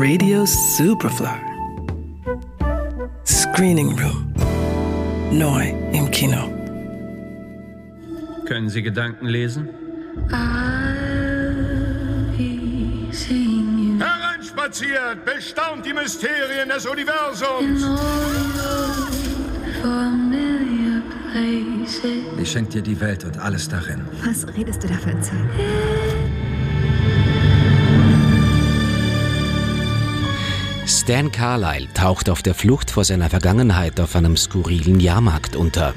Radio Superfly. Screening Room. Neu im Kino. Können Sie Gedanken lesen? Hereinspaziert, bestaunt die Mysterien des Universums. Ich schenke dir die Welt und alles darin. Was redest du da für ein Zeug? Stan Carlyle taucht auf der Flucht vor seiner Vergangenheit auf einem skurrilen Jahrmarkt unter.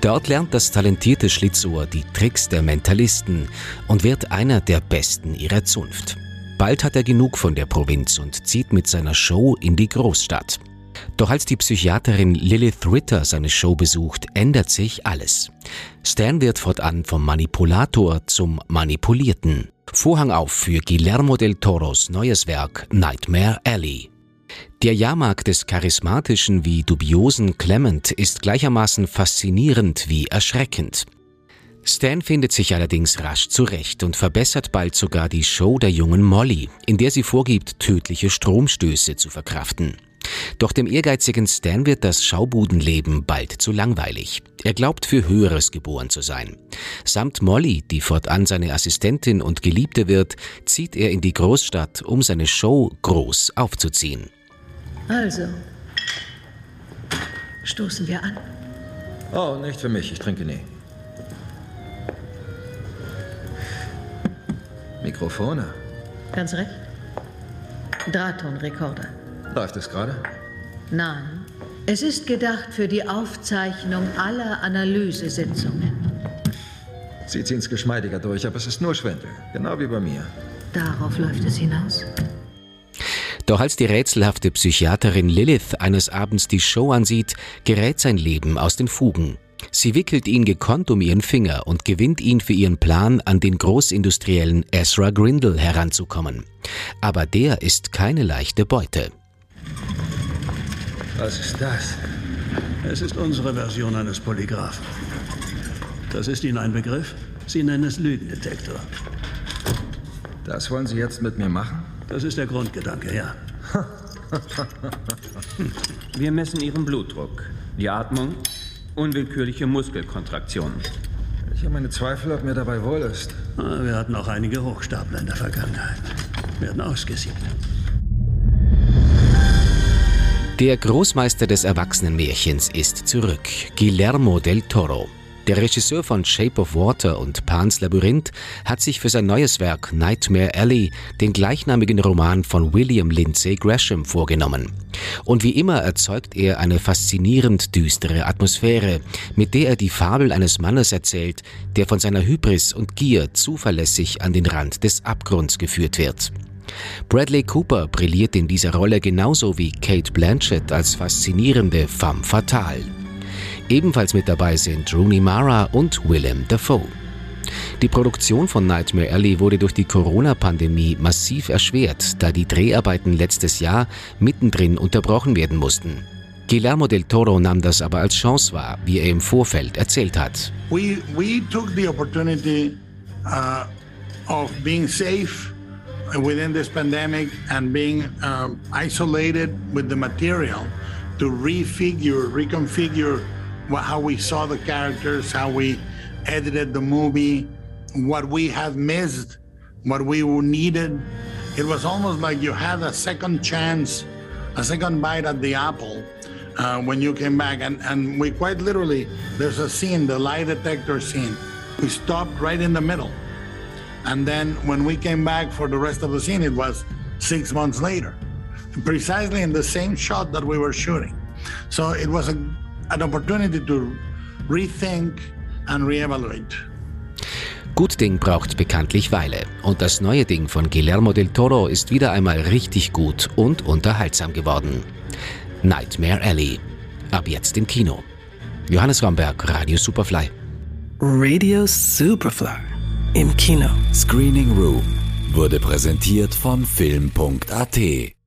Dort lernt das talentierte Schlitzohr die Tricks der Mentalisten und wird einer der Besten ihrer Zunft. Bald hat er genug von der Provinz und zieht mit seiner Show in die Großstadt. Doch als die Psychiaterin Lilith Ritter seine Show besucht, ändert sich alles. Stan wird fortan vom Manipulator zum Manipulierten. Vorhang auf für Guillermo del Toros neues Werk Nightmare Alley. Der Jahrmarkt des charismatischen wie dubiosen Clement ist gleichermaßen faszinierend wie erschreckend. Stan findet sich allerdings rasch zurecht und verbessert bald sogar die Show der jungen Molly, in der sie vorgibt, tödliche Stromstöße zu verkraften. Doch dem ehrgeizigen Stan wird das Schaubudenleben bald zu langweilig. Er glaubt, für Höheres geboren zu sein. Samt Molly, die fortan seine Assistentin und Geliebte wird, zieht er in die Großstadt, um seine Show groß aufzuziehen. Also, stoßen wir an. Oh, nicht für mich. Ich trinke nie. Mikrofone. Ganz recht. Drahttonrekorder. Läuft es gerade? Nein. Es ist gedacht für die Aufzeichnung aller Analysesitzungen. Sie ziehen es geschmeidiger durch, aber es ist nur Schwindel. Genau wie bei mir. Darauf läuft es hinaus. Doch als die rätselhafte Psychiaterin Lilith eines Abends die Show ansieht, gerät sein Leben aus den Fugen. Sie wickelt ihn gekonnt um ihren Finger und gewinnt ihn für ihren Plan, an den Großindustriellen Ezra Grindle heranzukommen. Aber der ist keine leichte Beute. Was ist das? Es ist unsere Version eines Polygraphen. Das ist Ihnen ein Begriff? Sie nennen es Lügendetektor. Das wollen Sie jetzt mit mir machen? Das ist der Grundgedanke, ja. Wir messen Ihren Blutdruck, die Atmung, unwillkürliche Muskelkontraktionen. Ich habe meine Zweifel, ob mir dabei wohl ist. Ah, Wir hatten auch einige Hochstapler in der Vergangenheit. Werden ausgesiebt. Der Großmeister des Erwachsenenmärchens ist zurück, Guillermo del Toro. Der Regisseur von Shape of Water und Pan's Labyrinth hat sich für sein neues Werk Nightmare Alley den gleichnamigen Roman von William Lindsay Gresham vorgenommen. Und wie immer erzeugt er eine faszinierend düstere Atmosphäre, mit der er die Fabel eines Mannes erzählt, der von seiner Hybris und Gier zuverlässig an den Rand des Abgrunds geführt wird. Bradley Cooper brilliert in dieser Rolle genauso wie Kate Blanchett als faszinierende femme fatale. Ebenfalls mit dabei sind Rooney Mara und Willem Dafoe. Die Produktion von Nightmare Alley wurde durch die Corona-Pandemie massiv erschwert, da die Dreharbeiten letztes Jahr mittendrin unterbrochen werden mussten. Guillermo del Toro nahm das aber als Chance wahr, wie er im Vorfeld erzählt hat. we we took the opportunity uh, of being safe within this pandemic and being um, isolated with the material to refigure, reconfigure how we saw the characters, how we edited the movie, what we had missed, what we needed. It was almost like you had a second chance, a second bite at the apple uh, when you came back. And, and we quite literally, there's a scene, the lie detector scene. We stopped right in the middle. And then when we came back for the rest of the scene, it was six months later, precisely in the same shot that we were shooting. So it was a, an opportunity to rethink and reevaluate. Gut Ding braucht bekanntlich Weile und das neue Ding von Guillermo del Toro ist wieder einmal richtig gut und unterhaltsam geworden. Nightmare Alley. Ab jetzt im Kino. Johannes Ramberg, Radio Superfly. Radio Superfly. Im Kino. Screening Room wurde präsentiert von Film.at.